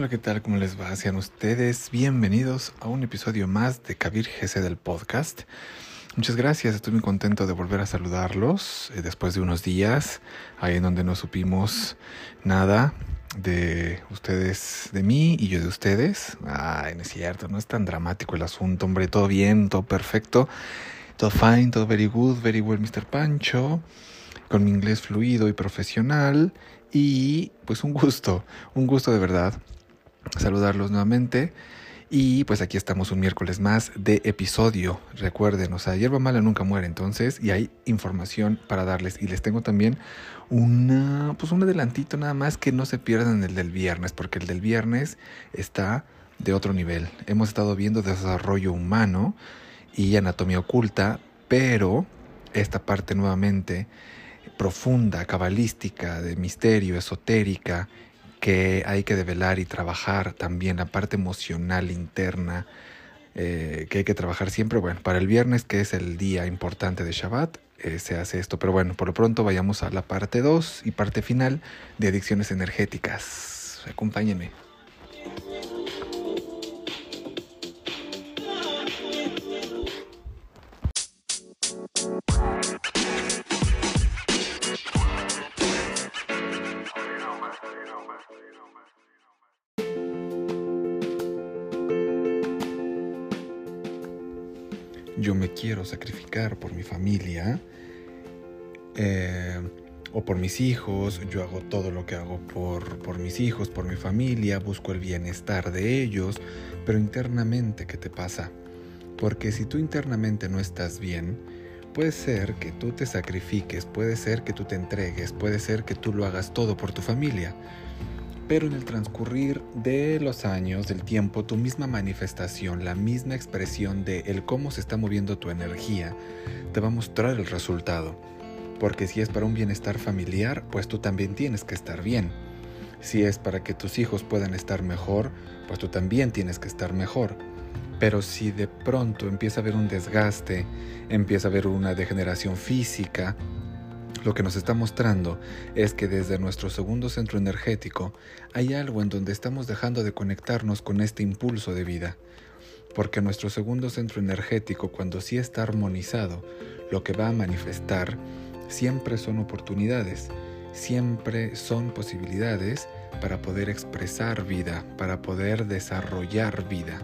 Hola, ¿qué tal? ¿Cómo les va? Sean ustedes bienvenidos a un episodio más de Kabir GC del podcast. Muchas gracias, estoy muy contento de volver a saludarlos eh, después de unos días, ahí en donde no supimos nada de ustedes, de mí y yo de ustedes. Ay, no es cierto, no es tan dramático el asunto, hombre, todo bien, todo perfecto, todo fine, todo very good, very well, Mr. Pancho, con mi inglés fluido y profesional y pues un gusto, un gusto de verdad saludarlos nuevamente. Y pues aquí estamos un miércoles más de episodio. Recuerden, o sea, hierba mala nunca muere entonces y hay información para darles. Y les tengo también una, pues un adelantito nada más que no se pierdan el del viernes, porque el del viernes está de otro nivel. Hemos estado viendo desarrollo humano y anatomía oculta, pero esta parte nuevamente profunda, cabalística, de misterio, esotérica, que hay que develar y trabajar también la parte emocional interna, eh, que hay que trabajar siempre. Bueno, para el viernes, que es el día importante de Shabbat, eh, se hace esto. Pero bueno, por lo pronto vayamos a la parte 2 y parte final de adicciones energéticas. Acompáñenme. Yo me quiero sacrificar por mi familia eh, o por mis hijos, yo hago todo lo que hago por, por mis hijos, por mi familia, busco el bienestar de ellos, pero internamente, ¿qué te pasa? Porque si tú internamente no estás bien, puede ser que tú te sacrifiques, puede ser que tú te entregues, puede ser que tú lo hagas todo por tu familia pero en el transcurrir de los años, del tiempo, tu misma manifestación, la misma expresión de el cómo se está moviendo tu energía, te va a mostrar el resultado. Porque si es para un bienestar familiar, pues tú también tienes que estar bien. Si es para que tus hijos puedan estar mejor, pues tú también tienes que estar mejor. Pero si de pronto empieza a haber un desgaste, empieza a haber una degeneración física, lo que nos está mostrando es que desde nuestro segundo centro energético hay algo en donde estamos dejando de conectarnos con este impulso de vida. Porque nuestro segundo centro energético, cuando sí está armonizado, lo que va a manifestar siempre son oportunidades, siempre son posibilidades para poder expresar vida, para poder desarrollar vida.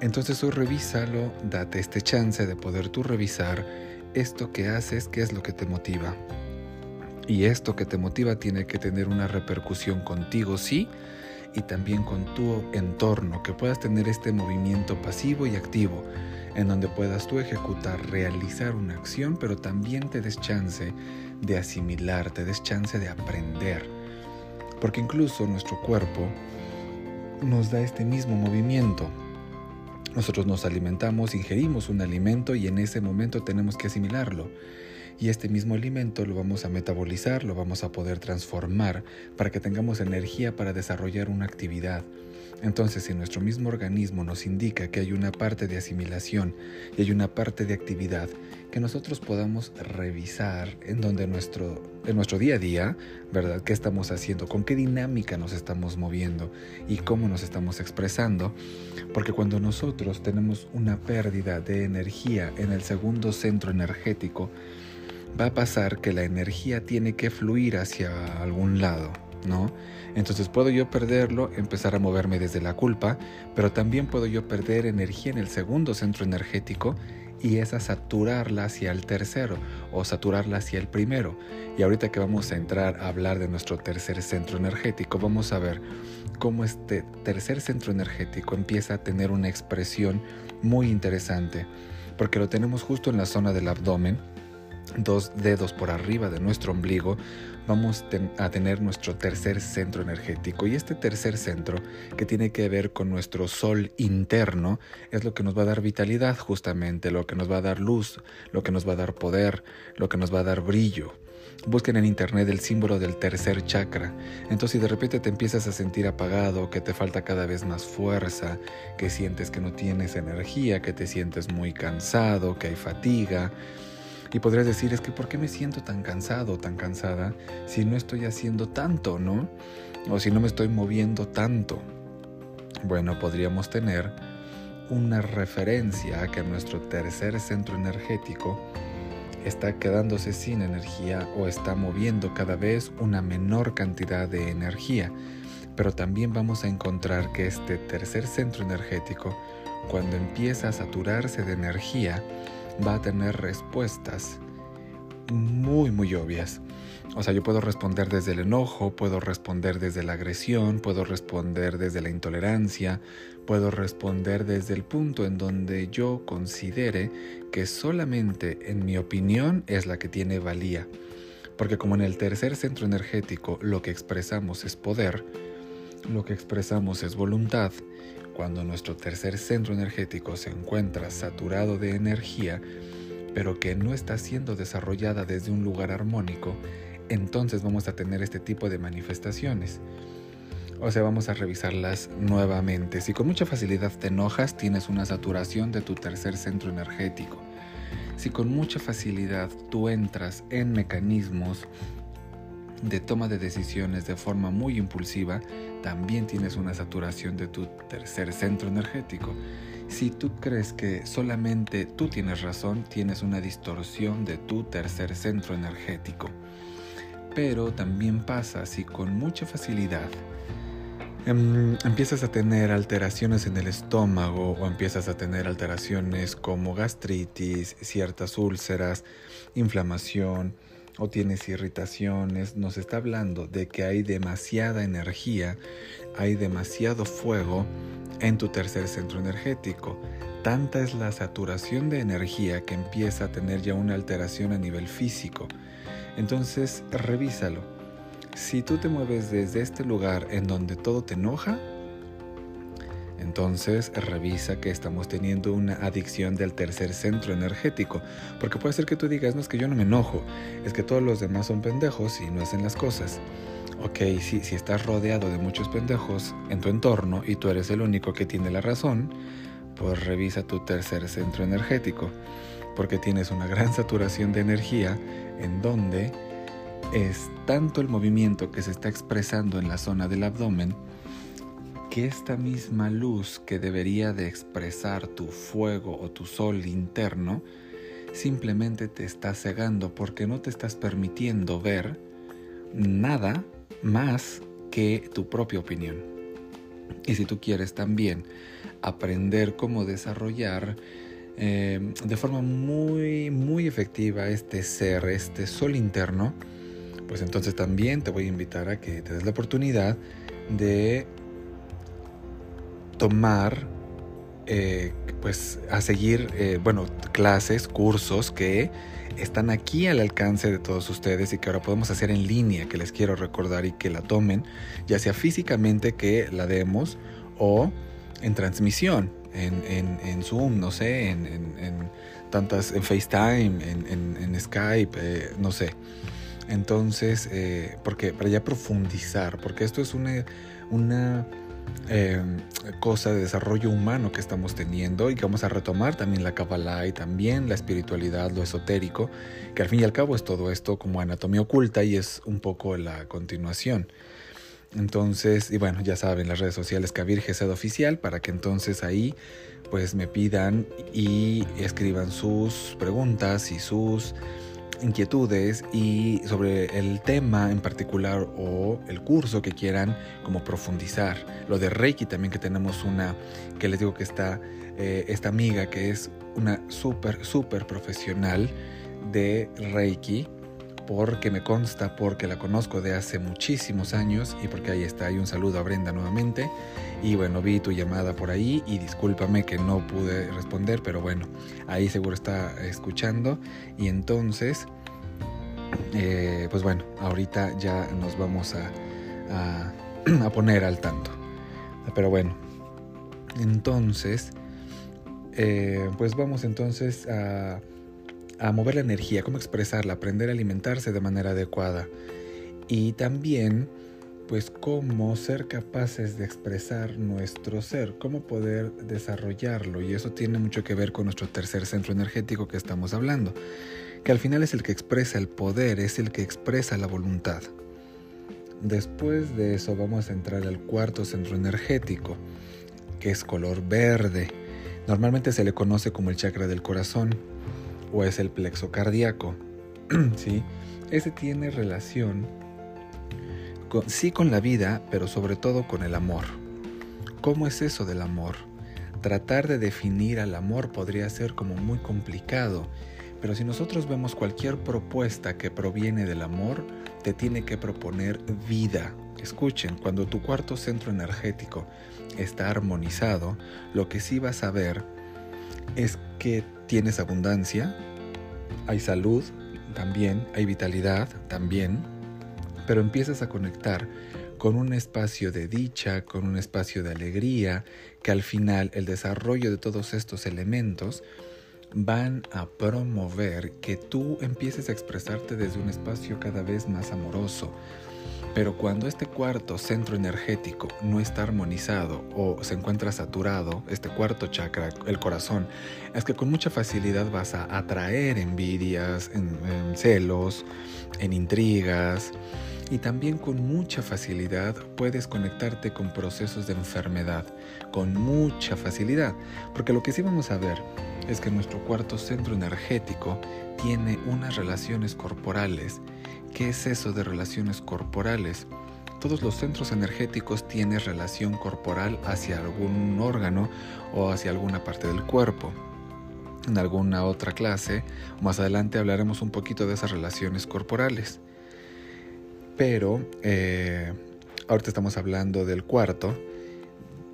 Entonces hoy revísalo, date este chance de poder tú revisar esto que haces, qué es lo que te motiva. Y esto que te motiva tiene que tener una repercusión contigo, sí, y también con tu entorno, que puedas tener este movimiento pasivo y activo, en donde puedas tú ejecutar, realizar una acción, pero también te des chance de asimilar, te des chance de aprender. Porque incluso nuestro cuerpo nos da este mismo movimiento. Nosotros nos alimentamos, ingerimos un alimento y en ese momento tenemos que asimilarlo. Y este mismo alimento lo vamos a metabolizar, lo vamos a poder transformar para que tengamos energía para desarrollar una actividad. Entonces, si nuestro mismo organismo nos indica que hay una parte de asimilación y hay una parte de actividad, que nosotros podamos revisar en donde nuestro, en nuestro día a día, ¿verdad? ¿Qué estamos haciendo? ¿Con qué dinámica nos estamos moviendo? ¿Y cómo nos estamos expresando? Porque cuando nosotros tenemos una pérdida de energía en el segundo centro energético, va a pasar que la energía tiene que fluir hacia algún lado, ¿no? Entonces puedo yo perderlo, empezar a moverme desde la culpa, pero también puedo yo perder energía en el segundo centro energético y esa saturarla hacia el tercero o saturarla hacia el primero. Y ahorita que vamos a entrar a hablar de nuestro tercer centro energético, vamos a ver cómo este tercer centro energético empieza a tener una expresión muy interesante, porque lo tenemos justo en la zona del abdomen, dos dedos por arriba de nuestro ombligo, vamos a tener nuestro tercer centro energético. Y este tercer centro, que tiene que ver con nuestro sol interno, es lo que nos va a dar vitalidad justamente, lo que nos va a dar luz, lo que nos va a dar poder, lo que nos va a dar brillo. Busquen en internet el símbolo del tercer chakra. Entonces si de repente te empiezas a sentir apagado, que te falta cada vez más fuerza, que sientes que no tienes energía, que te sientes muy cansado, que hay fatiga, y podrías decir, es que ¿por qué me siento tan cansado tan cansada si no estoy haciendo tanto, no? O si no me estoy moviendo tanto. Bueno, podríamos tener una referencia a que nuestro tercer centro energético está quedándose sin energía o está moviendo cada vez una menor cantidad de energía. Pero también vamos a encontrar que este tercer centro energético, cuando empieza a saturarse de energía, va a tener respuestas muy, muy obvias. O sea, yo puedo responder desde el enojo, puedo responder desde la agresión, puedo responder desde la intolerancia, puedo responder desde el punto en donde yo considere que solamente en mi opinión es la que tiene valía. Porque como en el tercer centro energético lo que expresamos es poder, lo que expresamos es voluntad, cuando nuestro tercer centro energético se encuentra saturado de energía, pero que no está siendo desarrollada desde un lugar armónico, entonces vamos a tener este tipo de manifestaciones. O sea, vamos a revisarlas nuevamente. Si con mucha facilidad te enojas, tienes una saturación de tu tercer centro energético. Si con mucha facilidad tú entras en mecanismos de toma de decisiones de forma muy impulsiva, también tienes una saturación de tu tercer centro energético. Si tú crees que solamente tú tienes razón, tienes una distorsión de tu tercer centro energético. Pero también pasa si con mucha facilidad em, empiezas a tener alteraciones en el estómago o empiezas a tener alteraciones como gastritis, ciertas úlceras, inflamación o tienes irritaciones, nos está hablando de que hay demasiada energía, hay demasiado fuego en tu tercer centro energético. Tanta es la saturación de energía que empieza a tener ya una alteración a nivel físico. Entonces, revísalo. Si tú te mueves desde este lugar en donde todo te enoja, entonces revisa que estamos teniendo una adicción del tercer centro energético, porque puede ser que tú digas, no es que yo no me enojo, es que todos los demás son pendejos y no hacen las cosas. Ok, si, si estás rodeado de muchos pendejos en tu entorno y tú eres el único que tiene la razón, pues revisa tu tercer centro energético porque tienes una gran saturación de energía en donde es tanto el movimiento que se está expresando en la zona del abdomen que esta misma luz que debería de expresar tu fuego o tu sol interno simplemente te está cegando porque no te estás permitiendo ver nada más que tu propia opinión. Y si tú quieres también aprender cómo desarrollar Em, de forma muy, muy efectiva este ser, este sol interno, pues entonces también te voy a invitar a que te des la oportunidad de tomar, eh, pues a seguir, eh, bueno, clases, cursos que están aquí al alcance de todos ustedes y que ahora podemos hacer en línea, que les quiero recordar y que la tomen, ya sea físicamente que la demos o en transmisión en, en, Zoom, no sé, en, tantas, en FaceTime, en, Skype, eh, no sé. Entonces, porque para ya profundizar, porque esto es una em, cosa de desarrollo humano que estamos teniendo y que vamos a retomar también la Kabbalah y también la espiritualidad, lo esotérico, que al fin y al cabo es todo esto como anatomía oculta y es un poco la continuación. Entonces, y bueno, ya saben, las redes sociales Kabir Gesed Oficial, para que entonces ahí pues me pidan y escriban sus preguntas y sus inquietudes y sobre el tema en particular o el curso que quieran como profundizar. Lo de Reiki también que tenemos una, que les digo que está eh, esta amiga que es una súper, súper profesional de Reiki porque me consta, porque la conozco de hace muchísimos años y porque ahí está, hay un saludo a Brenda nuevamente. Y bueno, vi tu llamada por ahí y discúlpame que no pude responder, pero bueno, ahí seguro está escuchando. Y entonces, eh, pues bueno, ahorita ya nos vamos a, a, poner al tanto. Pero bueno, entonces, eh, pues vamos entonces a a mover la energía, cómo expresarla, aprender a alimentarse de manera adecuada y también pues cómo ser capaces de expresar nuestro ser, cómo poder desarrollarlo y eso tiene mucho que ver con nuestro tercer centro energético que estamos hablando, que al final es el que expresa el poder, es el que expresa la voluntad. Después de eso vamos a entrar al cuarto centro energético, que es color verde. Normalmente se le conoce como el chakra del corazón o es el plexo cardíaco. ¿Sí? Ese tiene relación con, sí con la vida, pero sobre todo con el amor. ¿Cómo es eso del amor? Tratar de definir al amor podría ser como muy complicado, pero si nosotros vemos cualquier propuesta que proviene del amor, te tiene que proponer vida. Escuchen, cuando tu cuarto centro energético está armonizado, lo que sí vas a ver es que tienes abundancia, hay salud también, hay vitalidad también, pero empiezas a conectar con un espacio de dicha, con un espacio de alegría, que al final el desarrollo de todos estos elementos van a promover que tú empieces a expresarte desde un espacio cada vez más amoroso. Pero cuando este cuarto centro energético no está armonizado o se encuentra saturado, este cuarto chakra, el corazón, es que con mucha facilidad vas a atraer envidias, en, celos, en intrigas, y también con mucha facilidad puedes conectarte con procesos de enfermedad, con mucha facilidad, porque lo que sí vamos a ver es que nuestro cuarto centro energético tiene unas relaciones corporales. ¿Qué es eso de relaciones corporales? Todos los centros energéticos tienen relación corporal hacia algún órgano o hacia alguna parte del cuerpo. En alguna otra clase, más adelante hablaremos un poquito de esas relaciones corporales. Pero eh, ahorita estamos hablando del cuarto.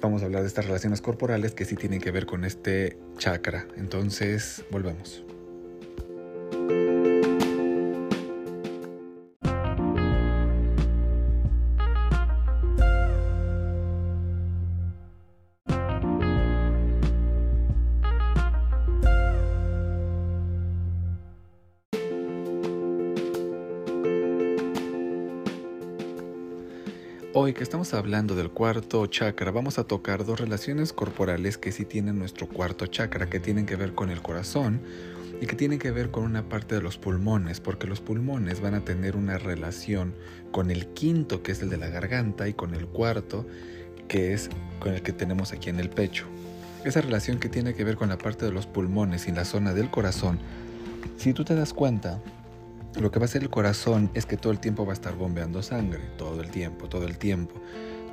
Vamos a hablar de estas relaciones corporales que sí tienen que ver con este chakra. Entonces, volvemos. Hoy que estamos hablando del cuarto chakra, vamos a tocar dos relaciones corporales que sí tienen nuestro cuarto chakra, que tienen que ver con el corazón y que tienen que ver con una parte de los pulmones, porque los pulmones van a tener una relación con el quinto, que es el de la garganta, y con el cuarto, que es con el que tenemos aquí en el pecho. Esa relación que tiene que ver con la parte de los pulmones y la zona del corazón, si tú te das cuenta, lo que va a hacer el corazón es que todo el tiempo va a estar bombeando sangre, todo el tiempo, todo el tiempo.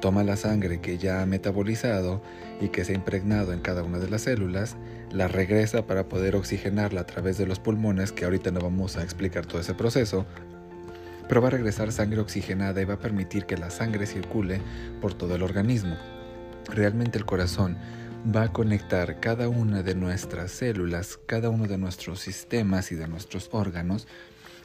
Toma la sangre que ya ha metabolizado y que se ha impregnado en cada una de las células, la regresa para poder oxigenarla a través de los pulmones, que ahorita no vamos a explicar todo ese proceso, pero va a regresar sangre oxigenada y va a permitir que la sangre circule por todo el organismo. Realmente el corazón va a conectar cada una de nuestras células, cada uno de nuestros sistemas y de nuestros órganos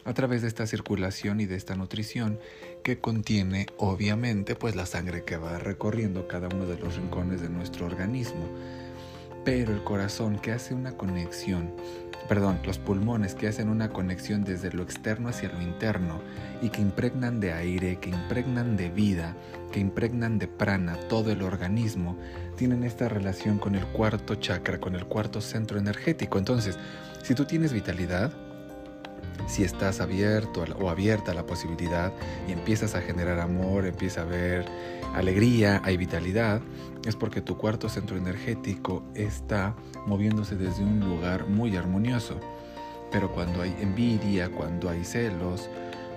a través de esta circulación y de esta nutrición que contiene obviamente pues la sangre que va recorriendo cada uno de los rincones de nuestro organismo. Pero el corazón que hace una conexión, perdón, los pulmones que hacen una conexión desde lo externo hacia lo interno y que impregnan de aire, que impregnan de vida, que impregnan de prana todo el organismo, tienen esta relación con el cuarto chakra, con el cuarto centro energético. Entonces, si tú tienes vitalidad, si estás abierto o abierta a la posibilidad y empiezas a generar amor, empieza a ver alegría, hay vitalidad, es porque tu cuarto centro energético está moviéndose desde un lugar muy armonioso. Pero cuando hay envidia, cuando hay celos,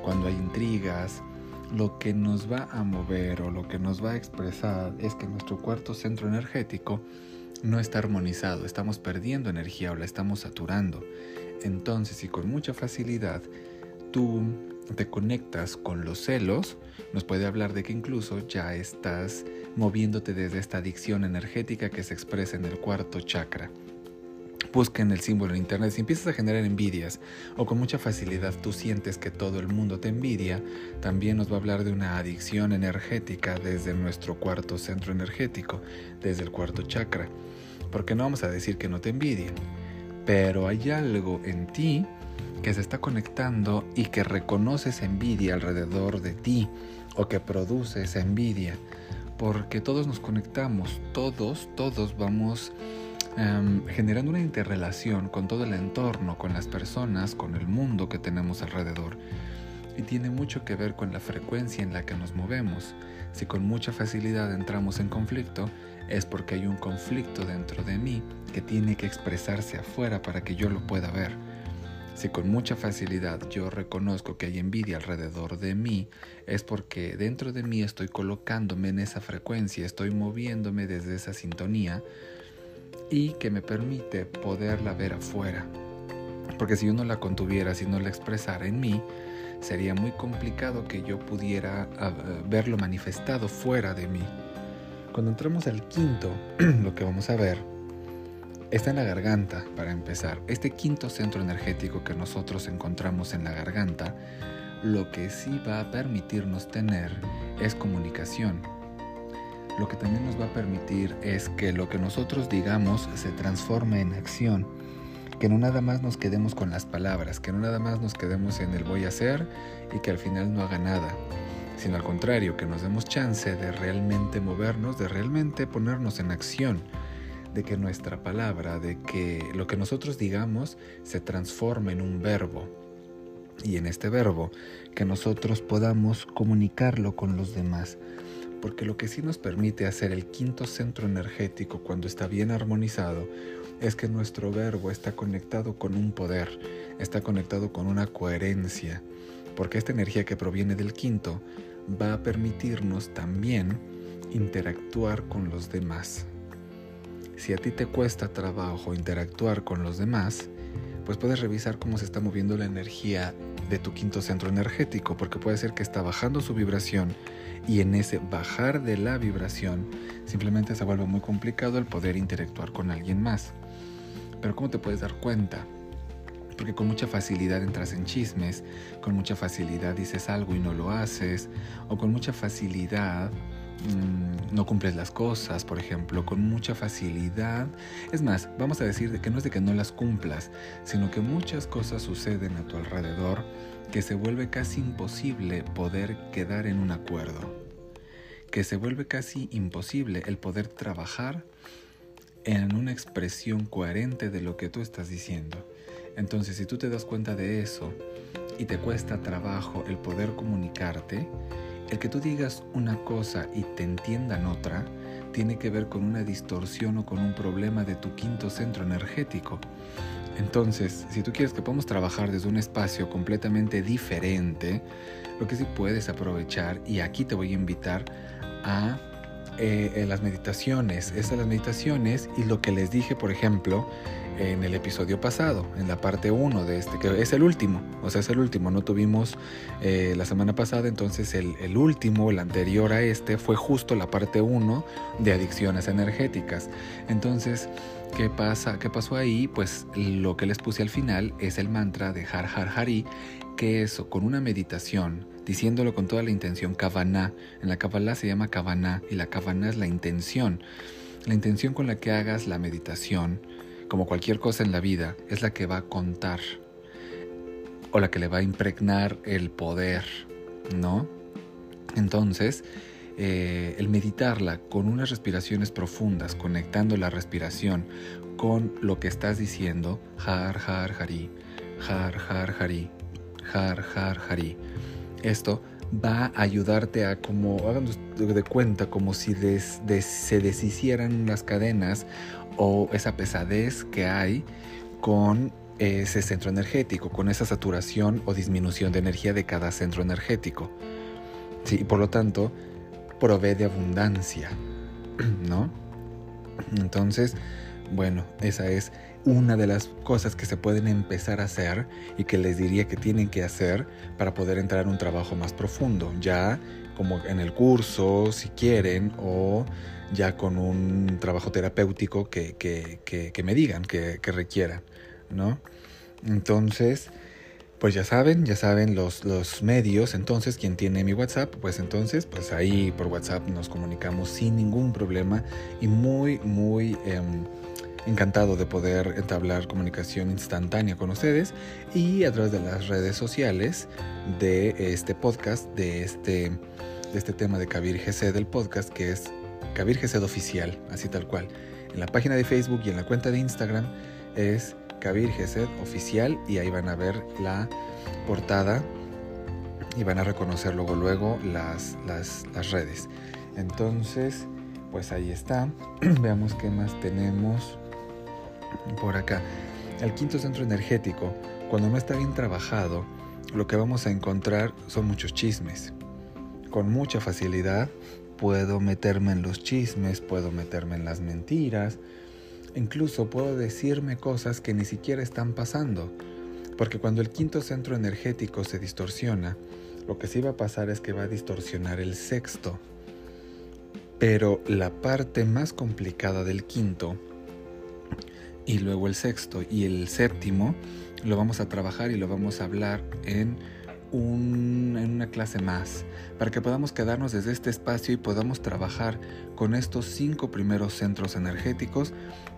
cuando hay intrigas, lo que nos va a mover o lo que nos va a expresar es que nuestro cuarto centro energético no está armonizado, estamos perdiendo energía o la estamos saturando. Entonces, y con mucha facilidad tú te conectas con los celos, nos puede hablar de que incluso ya estás moviéndote desde esta adicción energética que se expresa en el cuarto chakra. Busquen el símbolo en internet. Si empiezas a generar envidias o con mucha facilidad tú sientes que todo el mundo te envidia, también nos va a hablar de una adicción energética desde nuestro cuarto centro energético, desde el cuarto chakra. Porque no vamos a decir que no te envidien, pero hay algo en ti que se está conectando y que reconoce esa envidia alrededor de ti o que produce esa envidia. Porque todos nos conectamos, todos, todos vamos em, generando una interrelación con todo el entorno, con las personas, con el mundo que tenemos alrededor. Y tiene mucho que ver con la frecuencia en la que nos movemos. Si con mucha facilidad entramos en conflicto, es porque hay un conflicto dentro de mí que tiene que expresarse afuera para que yo lo pueda ver. Si con mucha facilidad yo reconozco que hay envidia alrededor de mí, es porque dentro de mí estoy colocándome en esa frecuencia, estoy moviéndome desde esa sintonía y que me permite poderla ver afuera. Porque si yo no la contuviera, si no la expresara en mí, sería muy complicado que yo pudiera ah, verlo manifestado fuera de mí. Cuando entramos al quinto, lo que vamos a ver está en la garganta, para empezar. Este quinto centro energético que nosotros encontramos en la garganta, lo que sí va a permitirnos tener es comunicación. Lo que también nos va a permitir es que lo que nosotros digamos se transforme en acción. Que no nada más nos quedemos con las palabras, que no nada más nos quedemos en el voy a hacer y que al final no haga nada, sino al contrario, que nos demos chance de realmente movernos, de realmente ponernos en acción de que nuestra palabra, de que lo que nosotros digamos se transforme en un verbo. Y en este verbo, que nosotros podamos comunicarlo con los demás. Porque lo que sí nos permite hacer el quinto centro energético cuando está bien armonizado es que nuestro verbo está conectado con un poder, está conectado con una coherencia. Porque esta energía que proviene del quinto va a permitirnos también interactuar con los demás. Si a ti te cuesta trabajo interactuar con los demás, pues puedes revisar cómo se está moviendo la energía de tu quinto centro energético, porque puede ser que está bajando su vibración y en ese bajar de la vibración simplemente se vuelve muy complicado el poder interactuar con alguien más. Pero ¿cómo te puedes dar cuenta? Porque con mucha facilidad entras en chismes, con mucha facilidad dices algo y no lo haces, o con mucha facilidad Mm, no cumples las cosas, por ejemplo, con mucha facilidad. Es más, vamos a decir que no es de que no las cumplas, sino que muchas cosas suceden a tu alrededor que se vuelve casi imposible poder quedar en un acuerdo, que se vuelve casi imposible el poder trabajar en una expresión coherente de lo que tú estás diciendo. Entonces, si tú te das cuenta de eso y te cuesta trabajo el poder comunicarte, el que tú digas una cosa y te entiendan otra tiene que ver con una distorsión o con un problema de tu quinto centro energético. Entonces, si tú quieres que podamos trabajar desde un espacio completamente diferente, lo que sí puedes aprovechar, y aquí te voy a invitar a eh, las meditaciones, esas las meditaciones y lo que les dije, por ejemplo, en el episodio pasado, en la parte 1 de este, que es el último, o sea, es el último, no tuvimos eh, la semana pasada, entonces el, el, último, el anterior a este, fue justo la parte 1 de adicciones energéticas. Entonces, ¿qué pasa? ¿Qué pasó ahí? Pues lo que les puse al final es el mantra de Har Har Hari, que es con una meditación, diciéndolo con toda la intención, Kavaná. En la Kabbalah se llama Kavaná y la Kavaná es la intención. La intención con la que hagas la meditación como cualquier cosa en la vida, es la que va a contar o la que le va a impregnar el poder, ¿no? Entonces, eh, el meditarla con unas respiraciones profundas, conectando la respiración con lo que estás diciendo, har, har, hari, har, har, hari, har, har, hari. Esto va a ayudarte a como, hagan de cuenta, como si se deshicieran las cadenas o esa pesadez que hay con ese centro energético, con esa saturación o disminución de energía de cada centro energético. Sí, y por lo tanto, provee de abundancia, ¿no? Entonces, bueno, esa es una de las cosas que se pueden empezar a hacer y que les diría que tienen que hacer para poder entrar en un trabajo más profundo, ya como en el curso, si quieren, o ya con un trabajo terapéutico que, que, me digan que, que requieran, ¿no? Entonces, pues ya saben, ya saben los, los medios, entonces quien tiene mi WhatsApp, pues entonces, pues ahí por WhatsApp nos comunicamos sin ningún problema y muy, muy... Em, encantado de poder entablar comunicación instantánea con ustedes y a través de las redes sociales de este podcast, de este, de este tema de Kabir GC del podcast, que es Kabir GC oficial, así tal cual. En la página de Facebook y en la cuenta de Instagram es Kabir GC oficial y ahí van a ver la portada y van a reconocer luego luego las, las, las redes. Entonces, pues ahí está. Veamos qué más tenemos por acá. El quinto centro energético, cuando no está bien trabajado, lo que vamos a encontrar son muchos chismes. Con mucha facilidad puedo meterme en los chismes, puedo meterme en las mentiras, incluso puedo decirme cosas que ni siquiera están pasando. Porque cuando el quinto centro energético se distorsiona, lo que sí va a pasar es que va a distorsionar el sexto. Pero la parte más complicada del quinto y luego el sexto y el séptimo lo vamos a trabajar y lo vamos a hablar en, en una clase más, para que podamos quedarnos desde este espacio y podamos trabajar con estos cinco primeros centros energéticos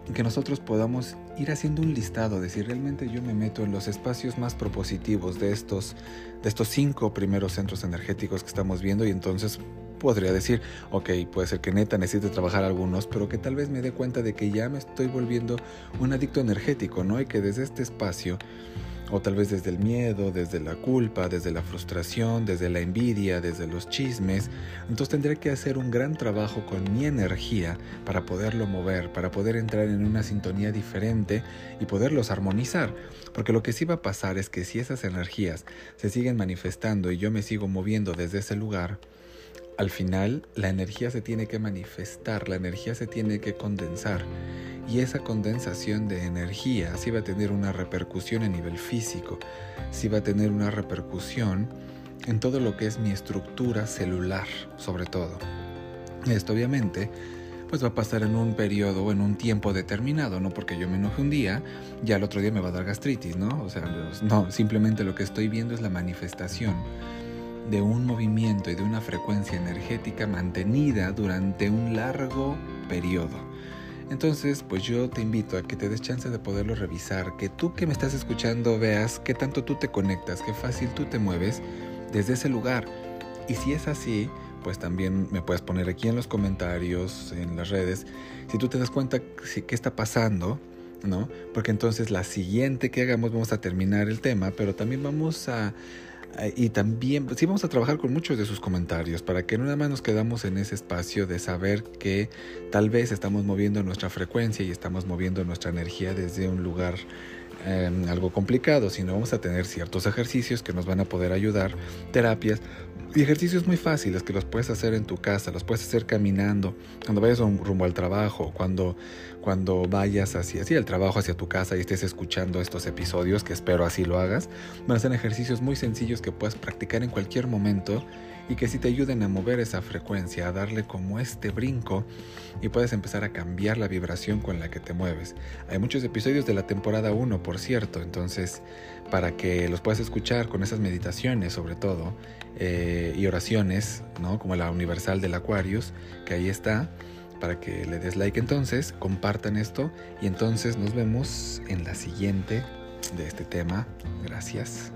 y que nosotros podamos ir haciendo un listado de si realmente yo me meto en los espacios más propositivos de estos, de estos cinco primeros centros energéticos que estamos viendo y entonces podría decir, ok, puede ser que neta necesite trabajar algunos, pero que tal vez me dé cuenta de que ya me estoy volviendo un adicto energético, ¿no? Y que desde este espacio, o tal vez desde el miedo, desde la culpa, desde la frustración, desde la envidia, desde los chismes, entonces tendré que hacer un gran trabajo con mi energía para poderlo mover, para poder entrar en una sintonía diferente y poderlos armonizar. Porque lo que sí va a pasar es que si esas energías se siguen manifestando y yo me sigo moviendo desde ese lugar, al final la energía se tiene que manifestar, la energía se tiene que condensar y esa condensación de energía sí va a tener una repercusión a nivel físico, sí va a tener una repercusión en todo lo que es mi estructura celular, sobre todo. Esto obviamente pues va a pasar en un periodo en un tiempo determinado, no porque yo me enoje un día, ya el otro día me va a dar gastritis, ¿no? O sea, no, simplemente lo que estoy viendo es la manifestación de un movimiento y de una frecuencia energética mantenida durante un largo periodo. Entonces, pues yo te invito a que te des chance de poderlo revisar, que tú que me estás escuchando veas qué tanto tú te conectas, qué fácil tú te mueves desde ese lugar. Y si es así, pues también me puedes poner aquí en los comentarios, en las redes, si tú te das cuenta qué está pasando, ¿no? Porque entonces la siguiente que hagamos vamos a terminar el tema, pero también vamos a y también, sí vamos a trabajar con muchos de sus comentarios para que no nada más nos quedamos en ese espacio de saber que tal vez estamos moviendo nuestra frecuencia y estamos moviendo nuestra energía desde un lugar em, algo complicado, sino vamos a tener ciertos ejercicios que nos van a poder ayudar, terapias y ejercicios muy fáciles que los puedes hacer en tu casa, los puedes hacer caminando, cuando vayas rumbo al trabajo, cuando, cuando vayas hacia, hacia el trabajo, hacia tu casa y estés escuchando estos episodios, que espero así lo hagas. Van a ser ejercicios muy sencillos que puedes practicar en cualquier momento y que sí te ayuden a mover esa frecuencia, a darle como este brinco y puedes empezar a cambiar la vibración con la que te mueves. Hay muchos episodios de la temporada 1, por cierto, entonces para que los puedas escuchar con esas meditaciones sobre todo eh, y oraciones, ¿no? como la universal del Aquarius, que ahí está, para que le des like entonces, compartan esto y entonces nos vemos en la siguiente de este tema. Gracias.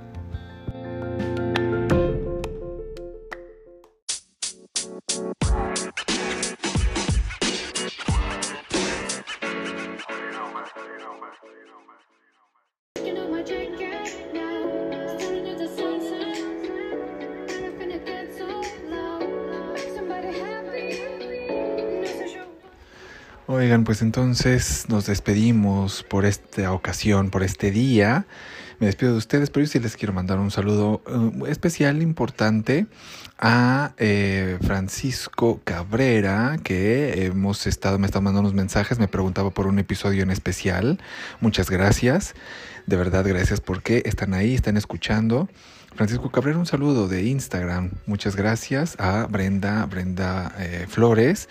Oigan, pues entonces nos despedimos por esta ocasión, por este día. Me despido de ustedes, pero yo sí les quiero mandar un saludo uh, especial, importante, a eh, Francisco Cabrera, que hemos estado, me está mandando unos mensajes, me preguntaba por un episodio en especial. Muchas gracias, de verdad, gracias porque están ahí, están escuchando. Francisco Cabrera, un saludo de Instagram. Muchas gracias a Brenda, Brenda eh, Flores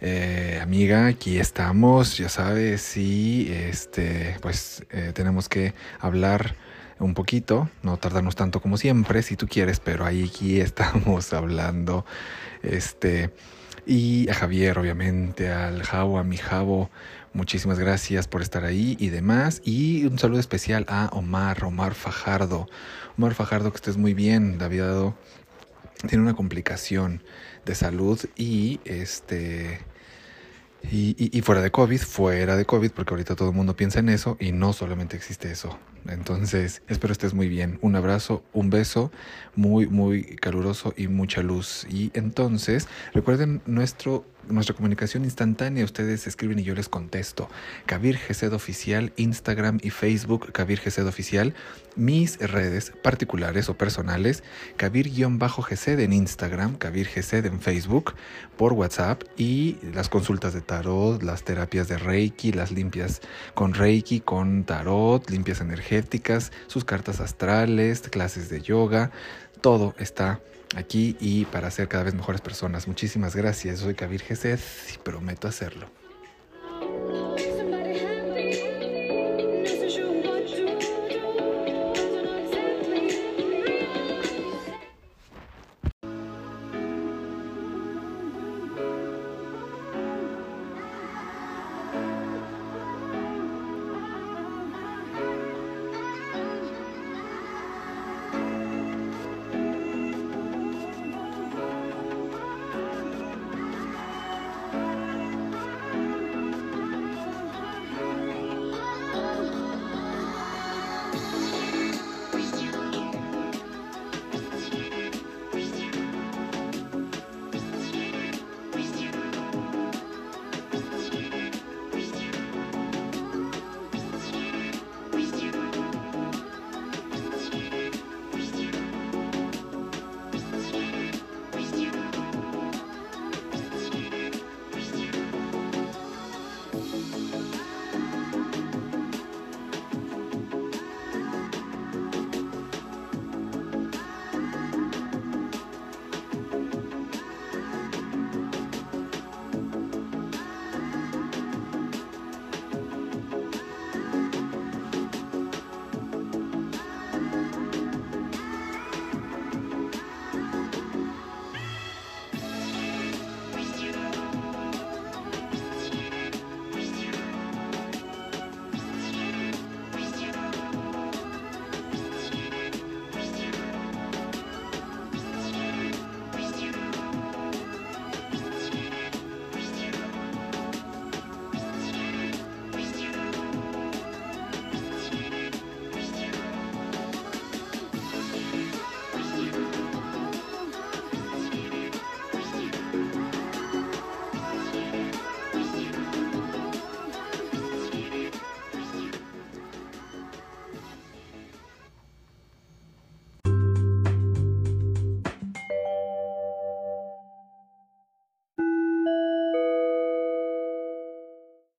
eh, amiga, aquí estamos, ya sabes, y este, pues eh, tenemos que hablar un poquito, no tardarnos tanto como siempre, si tú quieres, pero ahí aquí estamos hablando, este, y a Javier, obviamente, al Javo, a mi Javo, muchísimas gracias por estar ahí y demás, y un saludo especial a Omar, Omar Fajardo, Omar Fajardo, que estés muy bien, David tiene una complicación de salud y este Y, fuera de COVID, fuera de COVID, porque ahorita todo el mundo piensa en eso y no solamente existe eso. Entonces, espero estés muy bien. Un abrazo, un beso muy, muy caluroso y mucha luz. Y entonces, recuerden nuestro nuestra comunicación instantánea. Ustedes escriben y yo les contesto. Kabir Gesed Oficial, Instagram y Facebook, Kabir Gesed Oficial. Mis redes particulares o personales, Kabir-Gesed en Instagram, Kabir Gesed en Facebook, por WhatsApp y las consultas de tarot, las terapias de Reiki, las limpias con Reiki, con tarot, limpias energéticas, sus cartas astrales, clases de yoga. Todo está aquí y para ser cada vez mejores personas. Muchísimas gracias. Soy Kabir Gesed y prometo hacerlo.